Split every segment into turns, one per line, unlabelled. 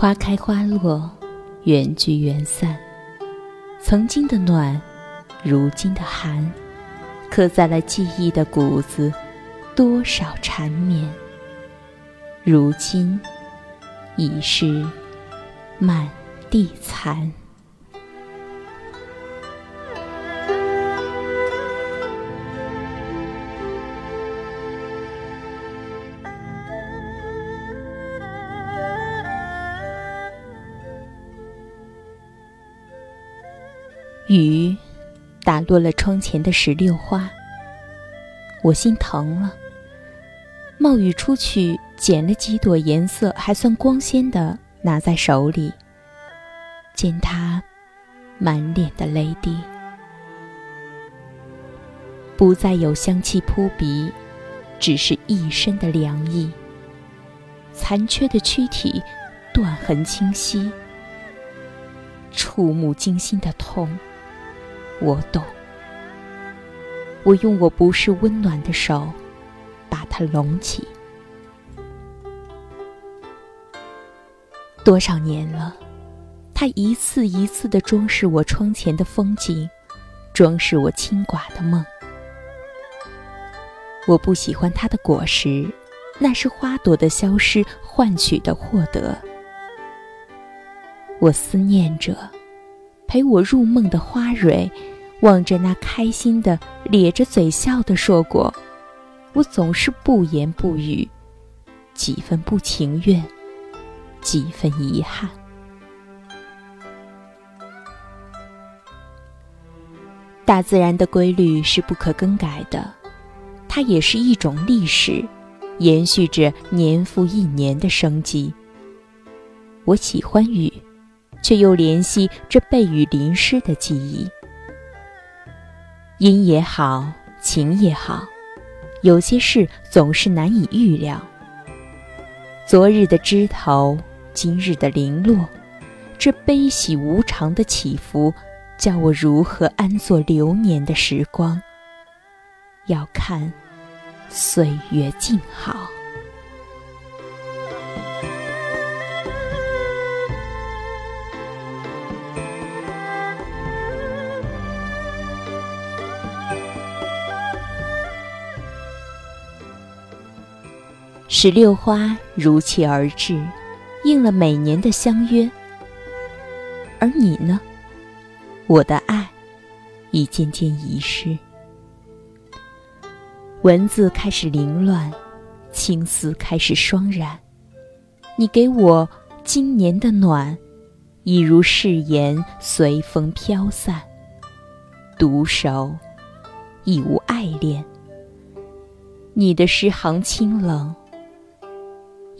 花开花落，缘聚缘散。曾经的暖，如今的寒，刻在了记忆的骨子，多少缠绵。如今已是满地残。雨打落了窗前的石榴花，我心疼了。冒雨出去捡了几朵颜色还算光鲜的，拿在手里。见他满脸的泪滴，不再有香气扑鼻，只是一身的凉意。残缺的躯体，断痕清晰，触目惊心的痛。我懂，我用我不是温暖的手，把它拢起。多少年了，它一次一次的装饰我窗前的风景，装饰我清寡的梦。我不喜欢它的果实，那是花朵的消失换取的获得。我思念着。陪我入梦的花蕊，望着那开心的咧着嘴笑的硕果，我总是不言不语，几分不情愿，几分遗憾。大自然的规律是不可更改的，它也是一种历史，延续着年复一年的生机。我喜欢雨。却又怜惜这被雨淋湿的记忆。阴也好，晴也好，有些事总是难以预料。昨日的枝头，今日的零落，这悲喜无常的起伏，叫我如何安坐流年的时光？要看岁月静好。石榴花如期而至，应了每年的相约。而你呢？我的爱已渐渐遗失，文字开始凌乱，青丝开始霜染。你给我今年的暖，已如誓言随风飘散。独守，已无爱恋。你的诗行清冷。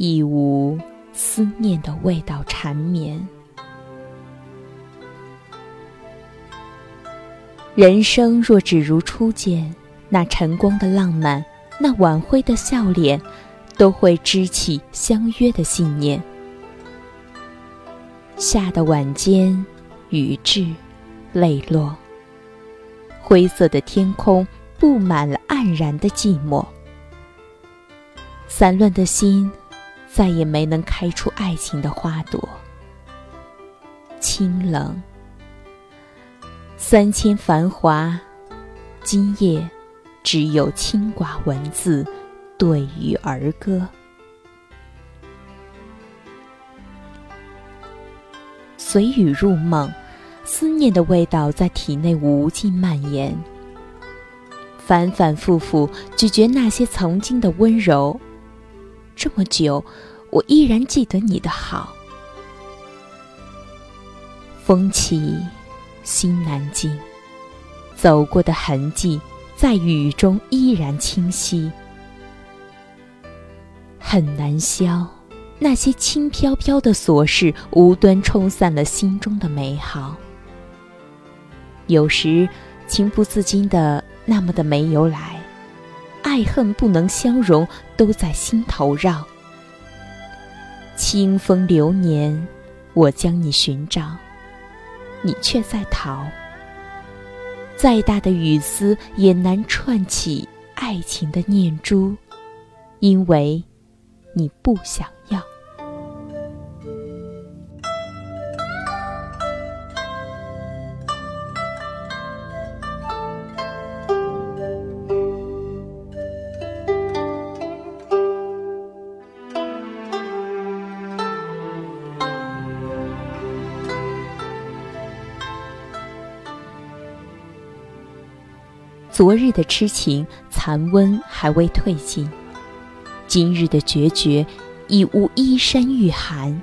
亦无思念的味道缠绵。人生若只如初见，那晨光的浪漫，那晚辉的笑脸，都会支起相约的信念。夏的晚间，雨至，泪落，灰色的天空布满了黯然的寂寞，散乱的心。再也没能开出爱情的花朵。清冷，三千繁华，今夜只有清寡文字对语儿歌。随雨入梦，思念的味道在体内无尽蔓延，反反复复咀嚼那些曾经的温柔。这么久，我依然记得你的好。风起，心难静，走过的痕迹在雨中依然清晰。很难消，那些轻飘飘的琐事，无端冲散了心中的美好。有时，情不自禁的那么的没由来。爱恨不能相容，都在心头绕。清风流年，我将你寻找，你却在逃。再大的雨丝也难串起爱情的念珠，因为你不想昨日的痴情残温还未褪尽，今日的决绝已无衣衫御寒。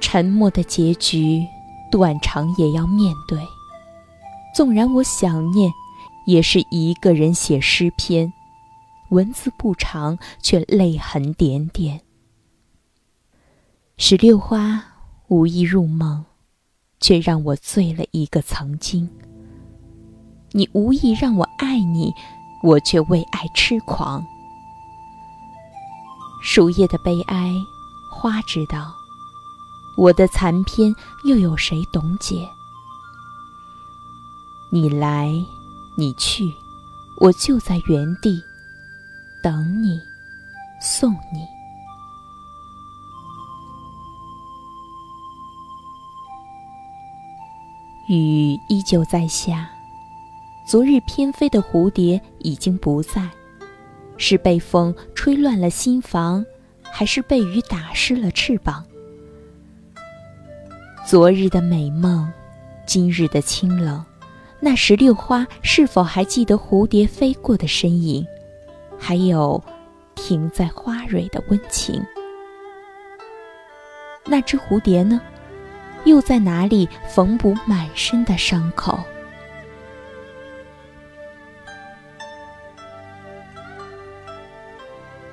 沉默的结局，断肠也要面对。纵然我想念，也是一个人写诗篇，文字不长，却泪痕点点。石榴花无意入梦，却让我醉了一个曾经。你无意让我爱你，我却为爱痴狂。树叶的悲哀，花知道；我的残篇，又有谁懂解？你来，你去，我就在原地等你，送你。雨依旧在下。昨日翩飞的蝴蝶已经不在，是被风吹乱了心房，还是被雨打湿了翅膀？昨日的美梦，今日的清冷，那石榴花是否还记得蝴蝶飞过的身影？还有停在花蕊的温情？那只蝴蝶呢？又在哪里缝补满身的伤口？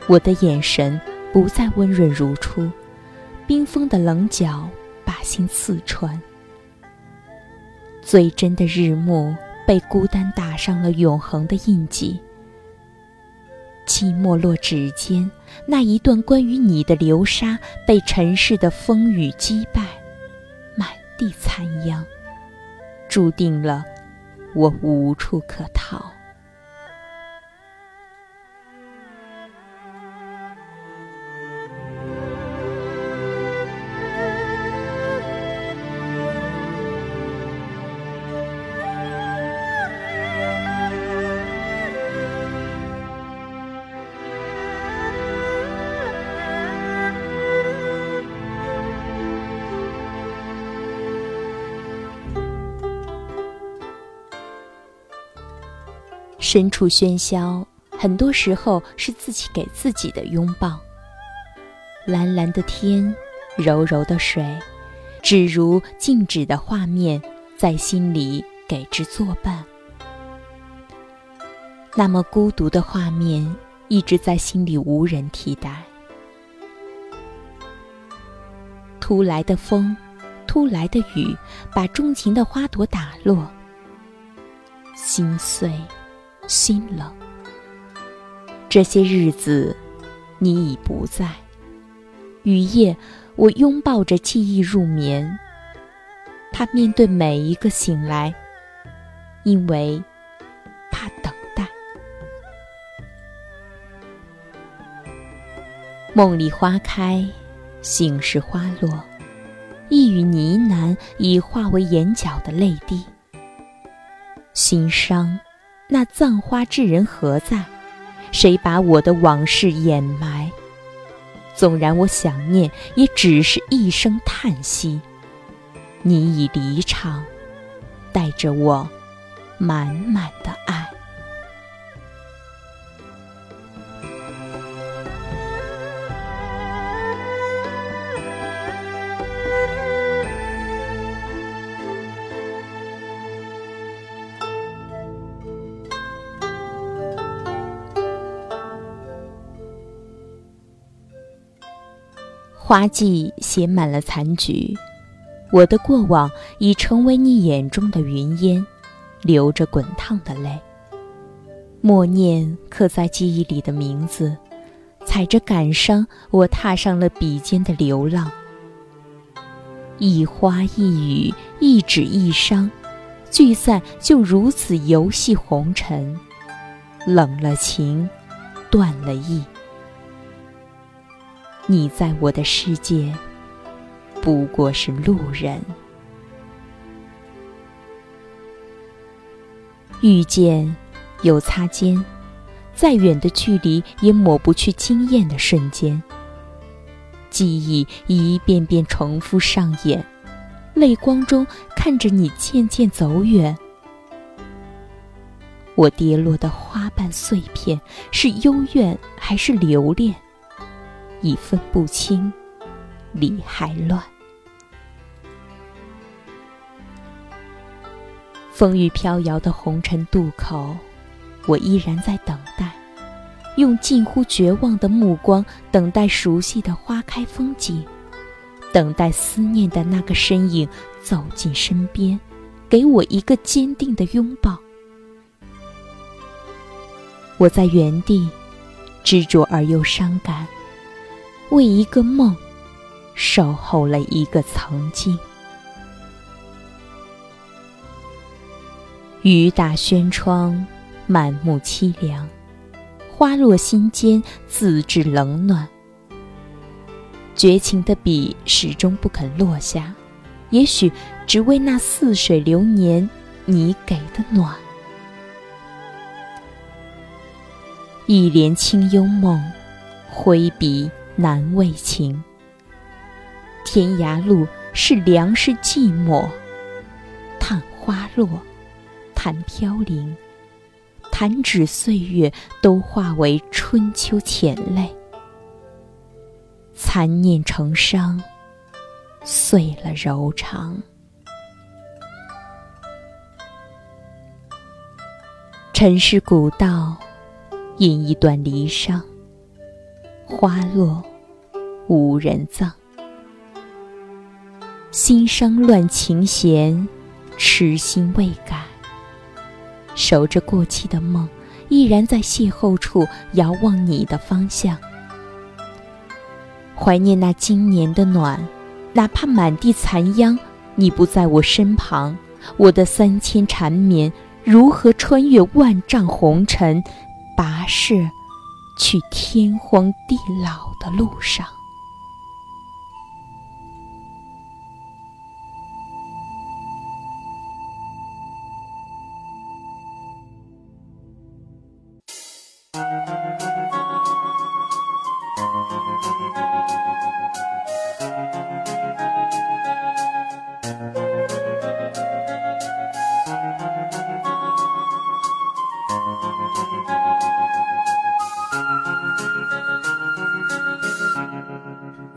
我的眼神不再温润如初，冰封的棱角把心刺穿。最真的日暮被孤单打上了永恒的印记。寂寞落指尖，那一段关于你的流沙被尘世的风雨击败，满地残阳，注定了我无处可逃。身处喧嚣，很多时候是自己给自己的拥抱。蓝蓝的天，柔柔的水，只如静止的画面，在心里给之作伴。那么孤独的画面，一直在心里无人替代。突来的风，突来的雨，把钟情的花朵打落，心碎。心冷，这些日子，你已不在。雨夜，我拥抱着记忆入眠。他面对每一个醒来，因为怕等待。梦里花开，醒时花落，一语呢喃已化为眼角的泪滴。心伤。那葬花之人何在？谁把我的往事掩埋？纵然我想念，也只是一声叹息。你已离场，带着我满满的爱。花季写满了残局，我的过往已成为你眼中的云烟，流着滚烫的泪。默念刻在记忆里的名字，踩着感伤，我踏上了笔尖的流浪。一花一雨，一纸一伤，聚散就如此游戏红尘，冷了情，断了意。你在我的世界，不过是路人。遇见，有擦肩，再远的距离也抹不去惊艳的瞬间。记忆一遍遍重复上演，泪光中看着你渐渐走远。我跌落的花瓣碎片是幽怨还是留恋，已分不清理还乱。风雨飘摇的红尘渡口，我依然在等待，用近乎绝望的目光等待熟悉的花开风景，等待思念的那个身影走进身边，给我一个坚定的拥抱。我在原地，执着而又伤感，为一个梦，守候了一个曾经。雨打轩窗，满目凄凉，花落心间，自知冷暖。绝情的笔始终不肯落下，也许只为那似水流年，你给的暖。一帘清幽梦，挥笔难为情。天涯路是凉是寂寞，叹花落，叹飘零，弹指岁月都化为春秋浅泪。残念成伤，碎了柔肠。尘世古道。饮一段离殇，花落无人葬。心伤乱琴弦，痴心未改。守着过期的梦，依然在邂逅处遥望你的方向。怀念那今年的暖，哪怕满地残秧，你不在我身旁，我的三千缠绵如何穿越万丈红尘？跋涉去天荒地老的路上。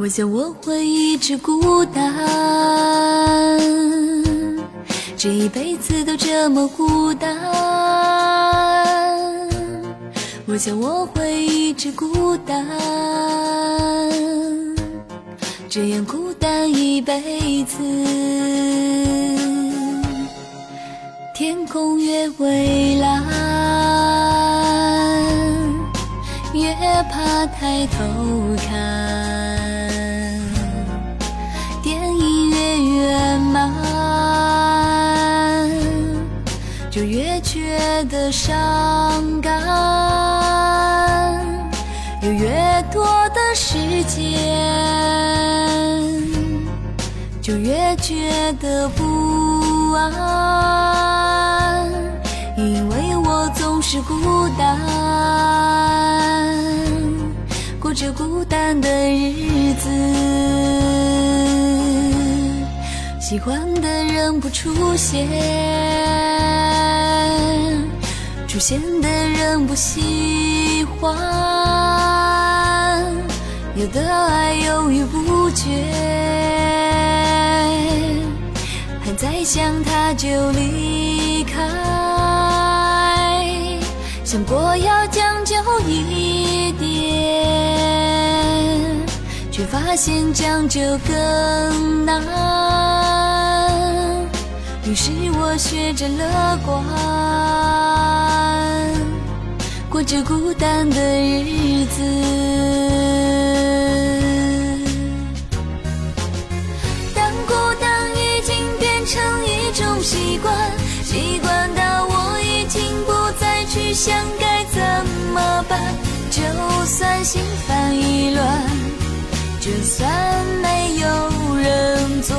我想我会一直孤单，这一辈子都这么孤单。我想我会一直孤单，这样孤单一辈子。天空越蔚蓝，越怕抬头看。越觉得伤感，有越多的时间，就越觉得不安，因为我总是孤单，过着孤单的日子，喜欢的人不出现。出现的人不喜欢，有的爱犹豫不决，还在想他就离开，想过要将就一点，却发现将就更难。于是我学着乐观，过着孤单的日子。当孤单已经变成一种习惯，习惯到我已经不再去想该怎么办。就算心烦意乱，就算没有人做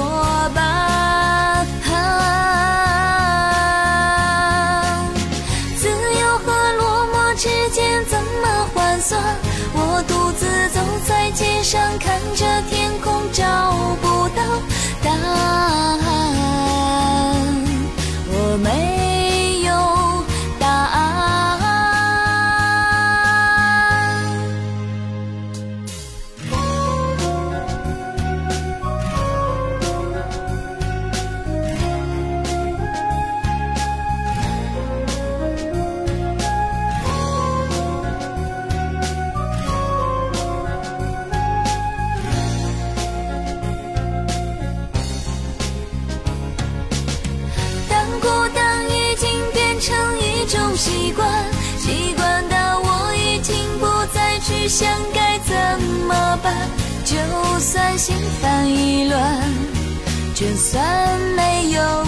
想该怎么办？就算心烦意乱就算没有